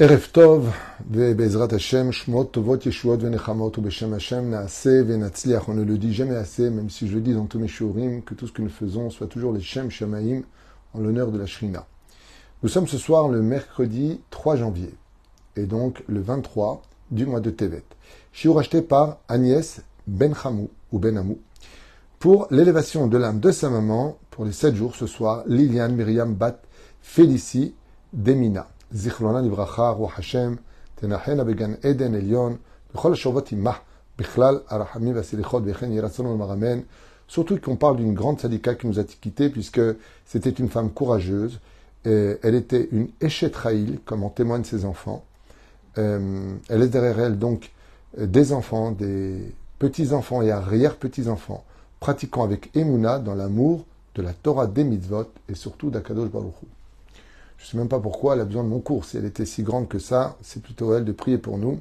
ערב טוב, ובעזרת השם, שמות טובות, ישועות ונחמות, ובשם השם נעשה ונצליח. On ne le dit jamais assez, même si je le dis dans tous mes shurim, que tout ce que nous faisons soit toujours les Shem Shamaim en l'honneur de la Shrina. Nous sommes ce soir le mercredi 3 janvier, et donc le 23 du mois de Tevet. Shiur acheté par Agnès Ben Hamou, ou Ben Amou, pour l'élévation de l'âme de sa maman, pour les 7 jours ce soir, Liliane Myriam Bat Félicie Demina. זיכרונה לברכה, רוח השם, תנחנה בגן עדן עליון, בכל השובות עמך, בכלל הרחמים והסליחות, וכן יהי רצון ולמרמן. Surtout qu'on parle d'une grande sadika qui nous a quittés, puisque c'était une femme courageuse. Et elle était une Eshet Raïl, comme en témoignent ses enfants. Euh, elle laisse derrière elle donc des enfants, des petits-enfants et arrière-petits-enfants, pratiquant avec Emouna dans l'amour de la Torah des mitzvot et surtout d'Akadosh Baruch Hu. Je ne sais même pas pourquoi elle a besoin de mon cours. Si elle était si grande que ça, c'est plutôt elle de prier pour nous.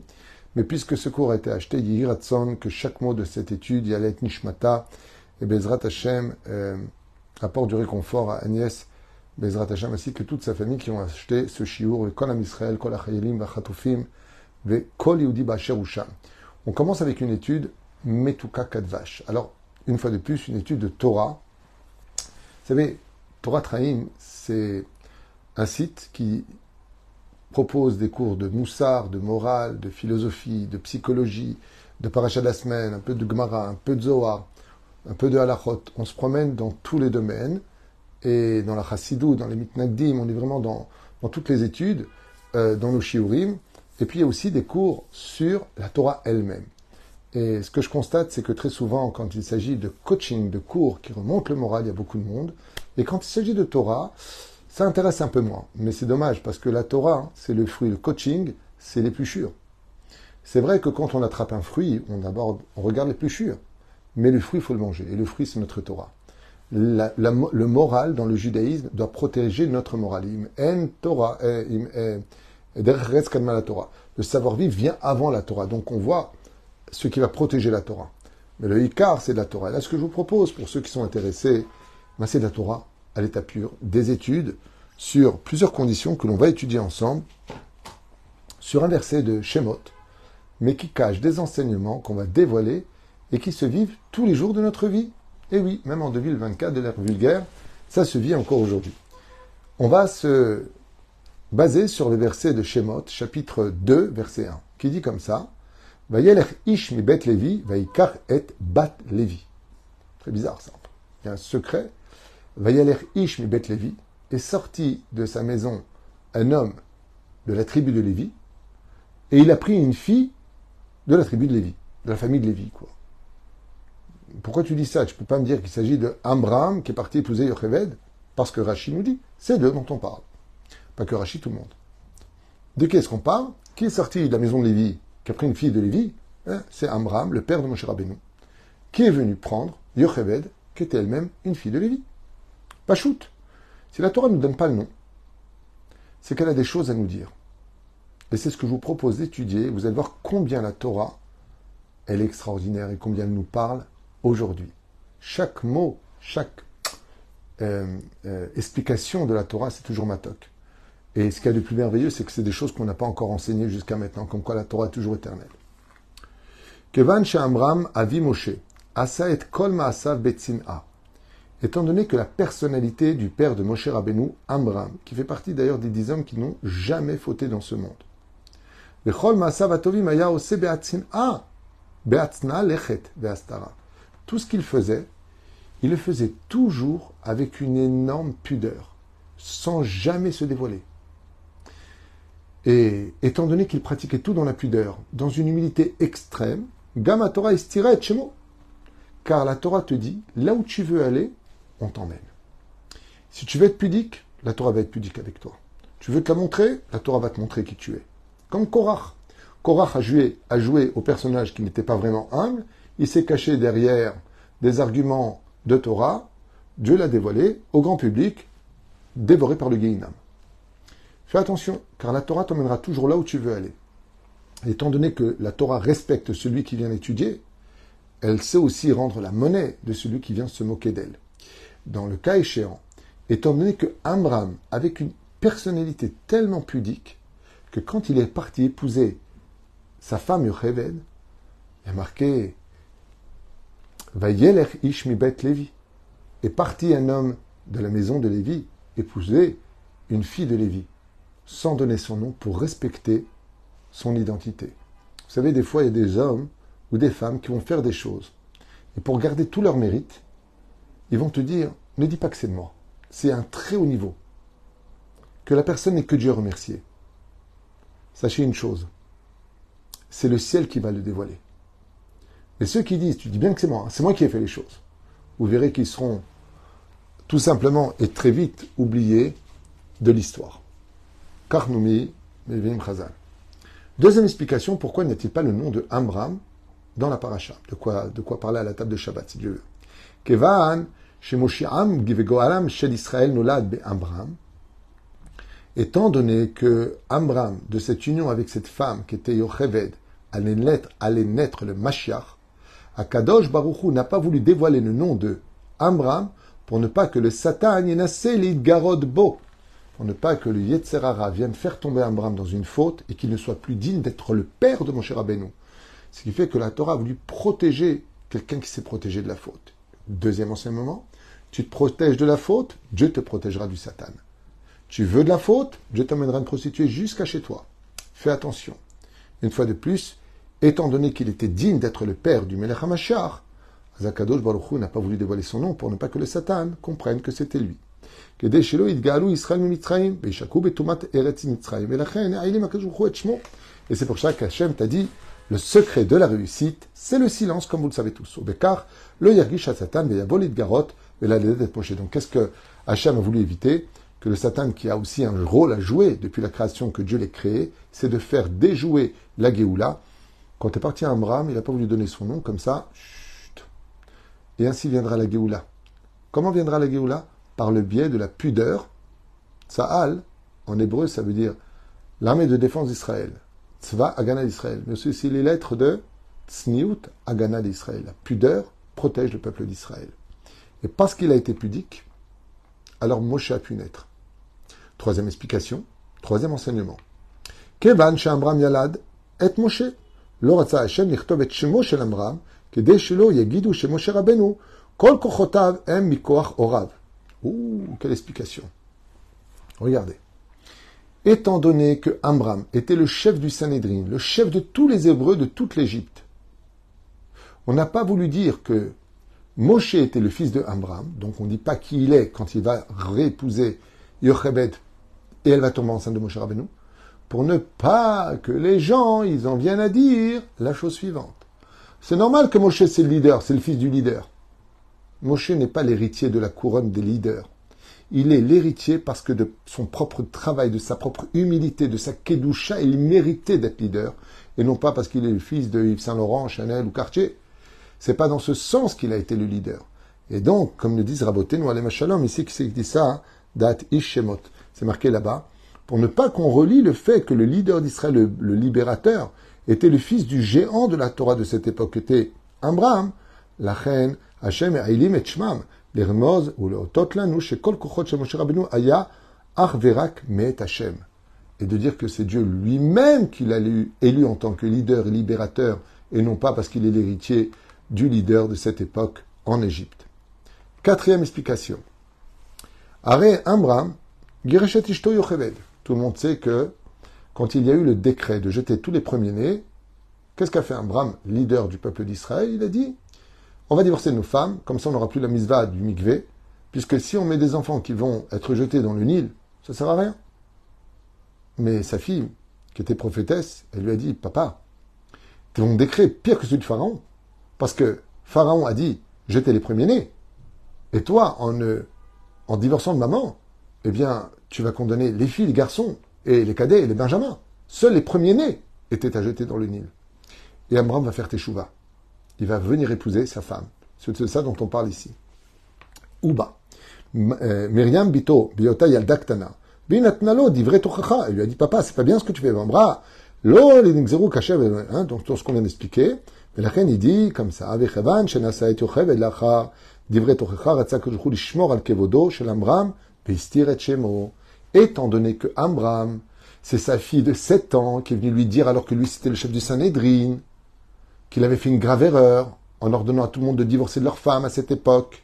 Mais puisque ce cours a été acheté, Yiratson, que chaque mot de cette étude, Yalet Nishmata et Bezrat Hashem, euh, apporte du réconfort à Agnès Bezrat Hashem, ainsi que toute sa famille qui ont acheté ce shiur, Kol Am Israël, Kol Vachatufim, Ve Kol Yehudi On commence avec une étude Metuka Kadvash. Alors, une fois de plus, une étude de Torah. Vous savez, Torah Traim, c'est un site qui propose des cours de moussard, de morale, de philosophie, de psychologie, de paracha de la semaine, un peu de Gemara, un peu de Zohar, un peu de halachot. On se promène dans tous les domaines et dans la chassidou, dans les mitnagdim, on est vraiment dans, dans toutes les études, euh, dans nos shiurim. Et puis il y a aussi des cours sur la Torah elle-même. Et ce que je constate, c'est que très souvent, quand il s'agit de coaching, de cours qui remontent le moral, il y a beaucoup de monde. Et quand il s'agit de Torah, ça intéresse un peu moins, mais c'est dommage parce que la Torah, c'est le fruit, le coaching, c'est l'épluchure. C'est vrai que quand on attrape un fruit, on, regarde l'épluchure, mais le fruit, il faut le manger, et le fruit, c'est notre Torah. le moral dans le judaïsme doit protéger notre moral. En Torah, la Torah. Le savoir-vivre vient avant la Torah, donc on voit ce qui va protéger la Torah. Mais le Icar, c'est de la Torah. là, ce que je vous propose, pour ceux qui sont intéressés, ben, c'est de la Torah à l'état pur, des études sur plusieurs conditions que l'on va étudier ensemble, sur un verset de Shemot, mais qui cache des enseignements qu'on va dévoiler et qui se vivent tous les jours de notre vie. Et oui, même en 2024, de l'ère vulgaire, ça se vit encore aujourd'hui. On va se baser sur le verset de Shemot, chapitre 2, verset 1, qui dit comme ça ish mi bet Levi, vaikar et bat Levi. Très bizarre ça. Il y a un secret Vayaler Ish mi Bet Levi est sorti de sa maison un homme de la tribu de Lévi et il a pris une fille de la tribu de Lévi, de la famille de Lévi, quoi. Pourquoi tu dis ça? Tu peux pas me dire qu'il s'agit de Amram qui est parti épouser Yocheved? Parce que Rachid nous dit, c'est d'eux dont on parle. Pas que Rachid, tout le monde. De qui est-ce qu'on parle? Qui est sorti de la maison de Lévi, qui a pris une fille de Lévi? Hein? C'est Amram, le père de Moshe Rabbeinu, qui est venu prendre Yocheved, qui était elle-même une fille de Lévi. Pachout. Si la Torah ne nous donne pas le nom, c'est qu'elle a des choses à nous dire. Et c'est ce que je vous propose d'étudier. Vous allez voir combien la Torah, elle est extraordinaire et combien elle nous parle aujourd'hui. Chaque mot, chaque euh, euh, explication de la Torah, c'est toujours matok. Et ce qu'il y a de plus merveilleux, c'est que c'est des choses qu'on n'a pas encore enseignées jusqu'à maintenant, comme quoi la Torah est toujours éternelle. Kevan Amram avi Moshe, asa et kol ma'asav a étant donné que la personnalité du père de Moshe Rabbeinu, Amram, qui fait partie d'ailleurs des dix hommes qui n'ont jamais fauté dans ce monde. Tout ce qu'il faisait, il le faisait toujours avec une énorme pudeur, sans jamais se dévoiler. Et étant donné qu'il pratiquait tout dans la pudeur, dans une humilité extrême. Car la Torah te dit, là où tu veux aller, t'emmène. Si tu veux être pudique, la Torah va être pudique avec toi. Tu veux te la montrer, la Torah va te montrer qui tu es. Comme Korach. Korach a joué, a joué au personnage qui n'était pas vraiment humble, il s'est caché derrière des arguments de Torah, Dieu l'a dévoilé au grand public, dévoré par le Guéinam. Fais attention, car la Torah t'emmènera toujours là où tu veux aller. étant donné que la Torah respecte celui qui vient l'étudier, elle sait aussi rendre la monnaie de celui qui vient se moquer d'elle dans le cas échéant, étant donné que Amram, avec une personnalité tellement pudique, que quand il est parti épouser sa femme Yocheved, il a marqué Vayeler ish mi bet Lévi. Est parti un homme de la maison de Lévi épouser une fille de Lévi, sans donner son nom, pour respecter son identité. Vous savez, des fois, il y a des hommes ou des femmes qui vont faire des choses. Et pour garder tout leur mérite, ils vont te dire, ne dis pas que c'est de moi. C'est un très haut niveau. Que la personne n'est que Dieu remercié. Sachez une chose, c'est le ciel qui va le dévoiler. Et ceux qui disent, tu dis bien que c'est moi, hein, c'est moi qui ai fait les choses, vous verrez qu'ils seront tout simplement et très vite oubliés de l'histoire. Karnoumi, Mevim Khazal. Deuxième explication, pourquoi n'y a-t-il pas le nom de Amram dans la paracha? De quoi, de quoi parler à la table de Shabbat, si Dieu veut? Kevan, Étant donné que Amram, de cette union avec cette femme qui était Yocheved, allait naître, allait naître le Mashiach, Akadosh Baruchou n'a pas voulu dévoiler le nom de Amram pour ne pas que le Satan garod bo, pour ne pas que le Yetzerara vienne faire tomber Amram dans une faute et qu'il ne soit plus digne d'être le père de mon cher. Ce qui fait que la Torah a voulu protéger quelqu'un qui s'est protégé de la faute. Deuxième enseignement, tu te protèges de la faute, Dieu te protégera du Satan. Tu veux de la faute, Dieu t'emmènera une prostituée jusqu'à chez toi. Fais attention. Une fois de plus, étant donné qu'il était digne d'être le père du Melech HaMashiach, Zakadosh Baruch n'a pas voulu dévoiler son nom pour ne pas que le Satan comprenne que c'était lui. Et c'est pour ça qu'Hachem t'a dit, le secret de la réussite, c'est le silence, comme vous le savez tous. Au Bekar, le Yergish Satan, Garot, et la d'être Donc qu'est-ce que Hachem a voulu éviter que le Satan, qui a aussi un rôle à jouer depuis la création que Dieu l'ait créé, c'est de faire déjouer la Géoula. Quand est parti à Amram, il n'a pas voulu donner son nom, comme ça, chut. Et ainsi viendra la Géoula. Comment viendra la Géoula? Par le biais de la pudeur. Sa'al, en hébreu, ça veut dire l'armée de défense d'Israël. Tzva Agana d'Israël. Mais aussi les lettres de Tzniut Agana d'Israël. La pudeur protège le peuple d'Israël. Et parce qu'il a été pudique, alors Moshe a pu naître. Troisième explication, troisième enseignement. Kevan et Moshe. Hashem et Shemo shel Amram, Kol Kochotav Em Orav. Ouh, quelle explication. Regardez. Étant donné que Amram était le chef du Sanhedrin, le chef de tous les Hébreux de toute l'Égypte, on n'a pas voulu dire que Moshe était le fils de Amram, donc on ne dit pas qui il est quand il va réépouser Yochebed et elle va tomber enceinte de Moshe Rabbeinu, pour ne pas que les gens, ils en viennent à dire la chose suivante. C'est normal que Moshe c'est le leader, c'est le fils du leader. Moshe n'est pas l'héritier de la couronne des leaders. Il est l'héritier parce que de son propre travail, de sa propre humilité, de sa kedusha, il méritait d'être leader, et non pas parce qu'il est le fils de Yves Saint Laurent, Chanel ou Cartier. C'est pas dans ce sens qu'il a été le leader. Et donc, comme le disent Raboté, Alem Shalom, ici qui dit ça, hein, Dat Ishemot. C'est marqué là-bas, pour ne pas qu'on relie le fait que le leader d'Israël, le, libérateur, était le fils du géant de la Torah de cette époque, était Abraham, la reine, Hashem et Ailim et Shmam, les ou le Ototlanu, chez Kol Kochot chez Moshe Rabbeinu, Aya, Arverak Meet Hashem. Et de dire que c'est Dieu lui-même qui l'a élu en tant que leader et libérateur, et non pas parce qu'il est l'héritier du leader de cette époque en Égypte. Quatrième explication. Are Amram, Gireshet Ishto Yocheved. Tout le monde sait que quand il y a eu le décret de jeter tous les premiers-nés, qu'est-ce qu'a fait Amram, leader du peuple d'Israël? Il a dit on va divorcer nos femmes, comme ça on n'aura plus la misva du mikvé, puisque si on met des enfants qui vont être jetés dans le Nil, ça ne sert à rien. Mais sa fille, qui était prophétesse, elle lui a dit Papa, ton décret pire que celui de Pharaon. Parce que Pharaon a dit jetez les premiers-nés. Et toi, en, en divorçant de maman, eh bien, tu vas condamner les filles, les garçons, et les cadets et les benjamins. Seuls les premiers-nés étaient à jeter dans le Nil. Et Amram va faire teshuva. Il va venir épouser sa femme. C'est de ça dont on parle ici. Uba. Euh, Myriam Bito, Biota Yaldaktana. Binatnalo, divrei tochacha. Elle lui a dit, papa, c'est pas bien ce que tu fais. Lo, hein, donc tout ce qu'on vient d'expliquer. Mais la reine, il dit comme ça, et et. Étant donné que Amram C'est sa fille de 7 ans qui est venue lui dire, alors que lui c'était le chef du Sanhedrin, qu'il avait fait une grave erreur en ordonnant à tout le monde de divorcer de leur femme à cette époque.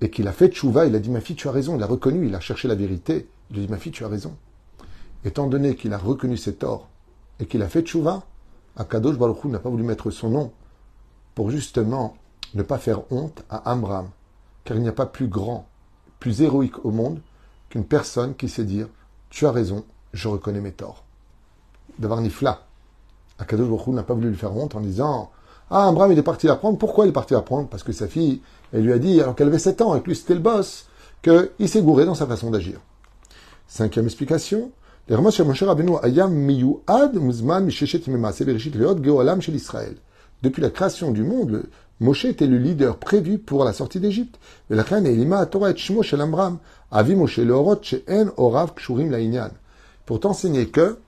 Et qu'il a fait tchouva, il a dit Ma fille, tu as raison. Il a reconnu, il a cherché la vérité. Il a dit Ma fille, tu as raison. Étant donné qu'il a reconnu ses torts et qu'il a fait tchouva, Akadosh Baruch n'a pas voulu mettre son nom pour justement ne pas faire honte à Amram. Car il n'y a pas plus grand, plus héroïque au monde qu'une personne qui sait dire Tu as raison, je reconnais mes torts. D'avoir nifla. Akadosh Baruch n'a pas voulu lui faire honte en disant Ah, Amram, il est parti l'apprendre. Pourquoi il est parti l'apprendre? Parce que sa fille, elle lui a dit, alors qu'elle avait 7 ans et que lui c'était le boss, qu'il s'est gouré dans sa façon d'agir. Cinquième explication. Depuis la création du monde, Moshe était le leader prévu pour la sortie d'Égypte. Pour t'enseigner que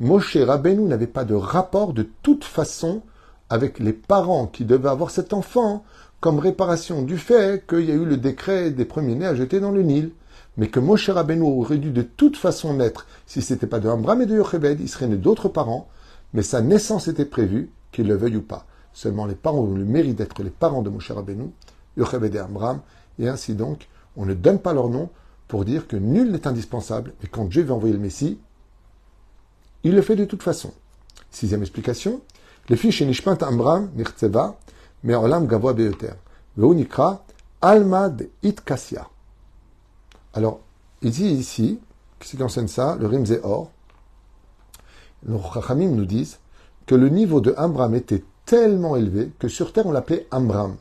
Moshe Rabbeinu n'avait pas de rapport de toute façon avec les parents qui devaient avoir cet enfant comme réparation du fait qu'il y a eu le décret des premiers-nés à jeter dans le Nil mais que Moshe Rabbeinu aurait dû de toute façon naître, si ce n'était pas de Ambram et de Yochebed, il serait né d'autres parents, mais sa naissance était prévue, qu'il le veuille ou pas. Seulement les parents ont le mérite d'être les parents de Moshe Rabbeinu, Yochebed et Ambram, et ainsi donc, on ne donne pas leur nom pour dire que nul n'est indispensable, et quand Dieu veut envoyer le Messie, il le fait de toute façon. Sixième explication, les filles chez Nishpant Ambram, Nirtzeva, mais Olam Gavoa Beyoter, Veunikra, Almad Itkassia. Alors, il dit ici, qui enseigne ça, le Rimze Or, nos Chachamim nous disent que le niveau de Ambram était tellement élevé que sur terre on l'appelait Ambram,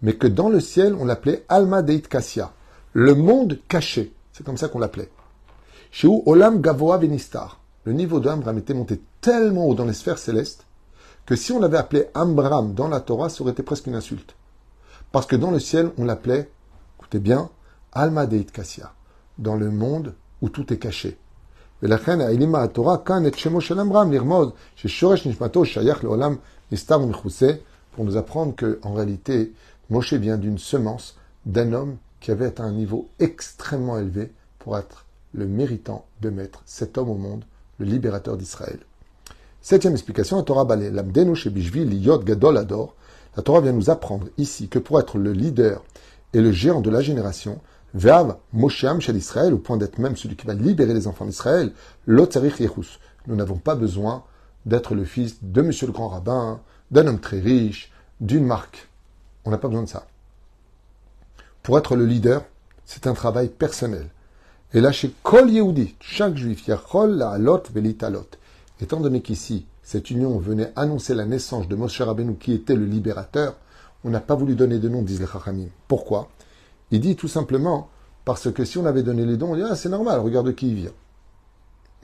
mais que dans le ciel on l'appelait Alma Deit Kassia, le monde caché. C'est comme ça qu'on l'appelait. Chez où Olam Gavoa Venistar, le niveau de Ambram était monté tellement haut dans les sphères célestes que si on l'avait appelé Ambram dans la Torah, ça aurait été presque une insulte. Parce que dans le ciel, on l'appelait, écoutez bien, Alma Deit Kassia, dans le monde où tout est caché. Pour nous apprendre que, en réalité, Moshe vient d'une semence d'un homme qui avait un niveau extrêmement élevé pour être le méritant de mettre cet homme au monde, le libérateur d'Israël. Septième explication, la Torah Gadol Ador. La Torah vient nous apprendre ici que pour être le leader et le géant de la génération, Ve'av Mosheam Shel Israël, au point d'être même celui qui va libérer les enfants d'Israël, Lotzarich Yechus. Nous n'avons pas besoin d'être le fils de monsieur le grand rabbin, d'un homme très riche, d'une marque. On n'a pas besoin de ça. Pour être le leader, c'est un travail personnel. Et là, chez Kol Yehudi, chaque juif, Yachol la Alot Velitalot. Étant donné qu'ici, cette union venait annoncer la naissance de Moshe Rabbeinu, qui était le libérateur, on n'a pas voulu donner de nom, disent les Chachamim. Pourquoi? Il dit tout simplement, parce que si on avait donné les dons, on dit, ah, c'est normal, regarde qui il vient.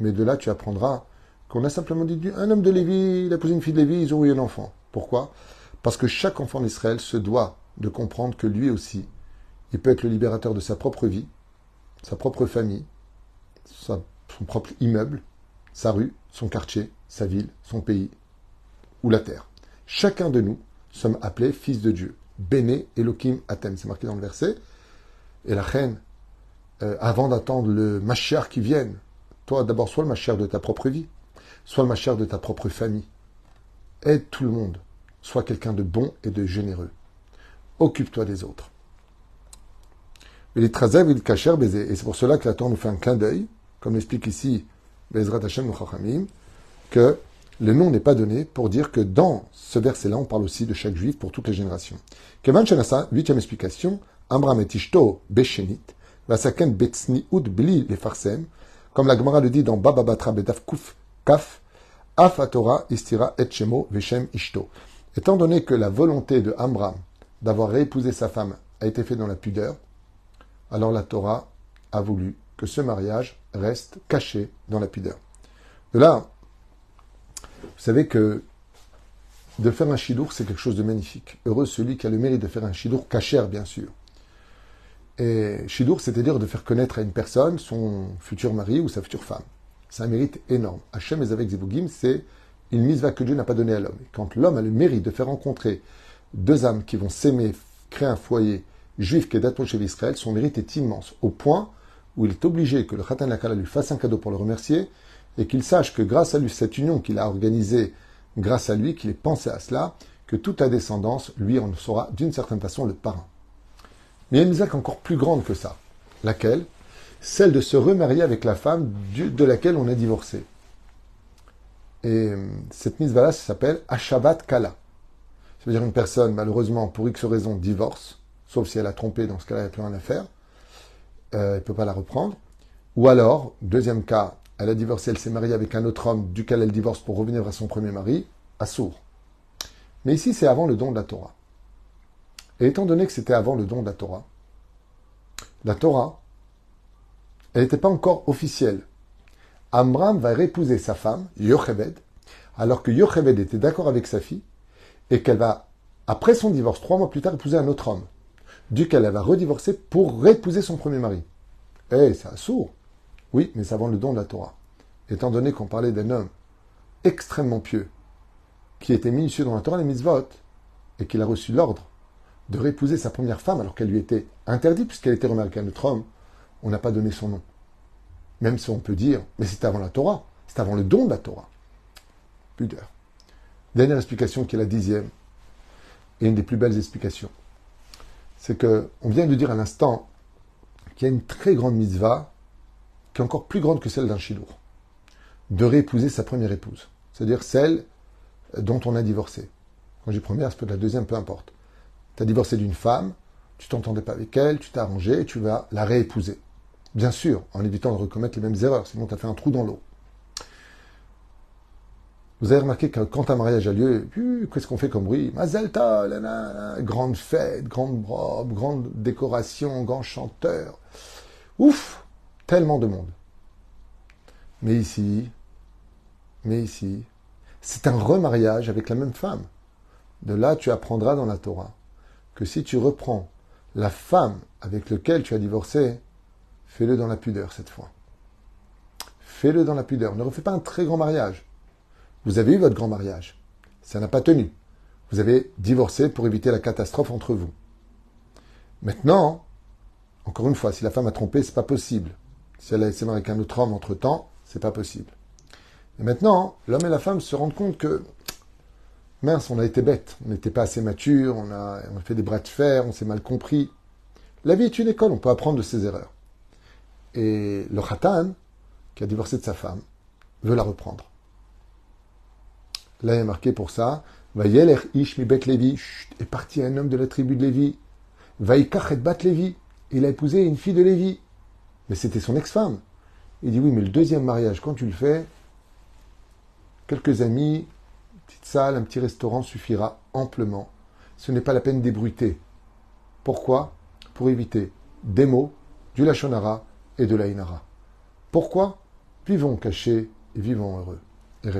Mais de là, tu apprendras qu'on a simplement dit, un homme de Lévi, il a posé une fille de Lévi, ils ont eu un enfant. Pourquoi? Parce que chaque enfant d'Israël se doit de comprendre que lui aussi, il peut être le libérateur de sa propre vie, sa propre famille, son propre immeuble, sa rue, son quartier, sa ville, son pays ou la terre. Chacun de nous sommes appelés fils de Dieu. Bene Elohim Atem. C'est marqué dans le verset. Et la reine, euh, avant d'attendre le Mashiach qui vienne, toi d'abord sois le Mashiach de ta propre vie, sois le Mashiach de ta propre famille. Aide tout le monde. Sois quelqu'un de bon et de généreux. Occupe-toi des autres. Et les trazev il kacher baiser. Et c'est pour cela que la nous fait un clin d'œil, comme l'explique ici Bezrat Hashem que le nom n'est pas donné pour dire que dans ce verset-là, on parle aussi de chaque juif pour toutes les générations. Kevan Shanasa, huitième explication, Amram et Ishto Beshenit, Vasaken Betsniut Bli les Farsem, comme la Gemara le dit dans Baba Batra Bedaf Kuf Kaf, Af Torah Istira Et Shemo Veshem Ishto. Étant donné que la volonté de Amram d'avoir réépousé sa femme a été faite dans la pudeur, alors la Torah a voulu que ce mariage reste caché dans la pudeur. De là, vous savez que de faire un chidour, c'est quelque chose de magnifique. Heureux celui qui a le mérite de faire un chidour cachère, bien sûr. Et chidour, c'est-à-dire de faire connaître à une personne son futur mari ou sa future femme. C'est un mérite énorme. Hachem et avec Zebugim, c'est une mise va que Dieu n'a pas donnée à l'homme. quand l'homme a le mérite de faire rencontrer deux âmes qui vont s'aimer, créer un foyer juif qui est chez l'Israël, son mérite est immense, au point où il est obligé que le Khatan Lakala lui fasse un cadeau pour le remercier et qu'il sache que grâce à lui, cette union qu'il a organisée, grâce à lui, qu'il ait pensé à cela, que toute la descendance, lui, en sera d'une certaine façon le parrain. Mais il y a une mitzvah encore plus grande que ça. Laquelle? Celle de se remarier avec la femme de laquelle on a divorcé. Et euh, cette mitzvah-là s'appelle Ashavat Kala. Ça veut dire une personne, malheureusement, pour X raison, divorce, sauf si elle a trompé, dans ce cas-là, il n'y a plus rien à faire. Euh, elle ne peut pas la reprendre. Ou alors, deuxième cas, elle a divorcé, elle s'est mariée avec un autre homme duquel elle divorce pour revenir à son premier mari, à sourd. Mais ici, c'est avant le don de la Torah. Et étant donné que c'était avant le don de la Torah, la Torah, elle n'était pas encore officielle. Amram va répouser sa femme, Yocheved, alors que Yocheved était d'accord avec sa fille, et qu'elle va, après son divorce, trois mois plus tard, épouser un autre homme, duquel elle va redivorcer pour répouser son premier mari. Eh, c'est sourd. Oui, mais c'est avant le don de la Torah. Étant donné qu'on parlait d'un homme extrêmement pieux, qui était minutieux dans la Torah, les mitzvot, et qu'il a reçu l'ordre de répouser sa première femme alors qu'elle lui était interdite puisqu'elle était remarquée à un autre homme, on n'a pas donné son nom. Même si on peut dire, mais c'était avant la Torah, c'est avant le don de la Torah. Pudeur. Dernière explication qui est la dixième, et une des plus belles explications. C'est que, on vient de dire à l'instant qu'il y a une très grande mitzvah, qui est encore plus grande que celle d'un chilour, de réépouser sa première épouse. C'est-à-dire celle dont on a divorcé. Quand j'ai première, c'est peut-être la deuxième, peu importe. Tu as divorcé d'une femme, tu t'entendais pas avec elle, tu t'es arrangé et tu vas la réépouser. Bien sûr, en évitant de recommettre les mêmes erreurs, sinon tu as fait un trou dans l'eau. Vous avez remarqué que quand un mariage a lieu, qu'est-ce qu'on fait comme bruit? Mazelta, grande fête, grande robe, grande décoration, grand chanteur. Ouf Tellement de monde. Mais ici, mais ici, c'est un remariage avec la même femme. De là, tu apprendras dans la Torah que si tu reprends la femme avec laquelle tu as divorcé, fais-le dans la pudeur cette fois. Fais-le dans la pudeur. Ne refais pas un très grand mariage. Vous avez eu votre grand mariage. Ça n'a pas tenu. Vous avez divorcé pour éviter la catastrophe entre vous. Maintenant, encore une fois, si la femme a trompé, c'est pas possible. Si elle a essayé avec un autre homme entre temps, c'est pas possible. Et maintenant, l'homme et la femme se rendent compte que, mince, on a été bête, on n'était pas assez mature, on a, fait des bras de fer, on s'est mal compris. La vie est une école, on peut apprendre de ses erreurs. Et le khatan, qui a divorcé de sa femme, veut la reprendre. Là, il est marqué pour ça, Vayeler ish mi bet Levi, est parti un homme de la tribu de Lévi. Vaikach et bat Lévi, il a épousé une fille de Lévi. Mais c'était son ex-femme. Il dit oui, mais le deuxième mariage, quand tu le fais, Quelques amis, petite salle, un petit restaurant suffira amplement. Ce n'est pas la peine d'ébruiter. Pourquoi? Pour éviter des mots, du lachonara et de l'ainara. Pourquoi? Vivons cachés et vivons heureux. Et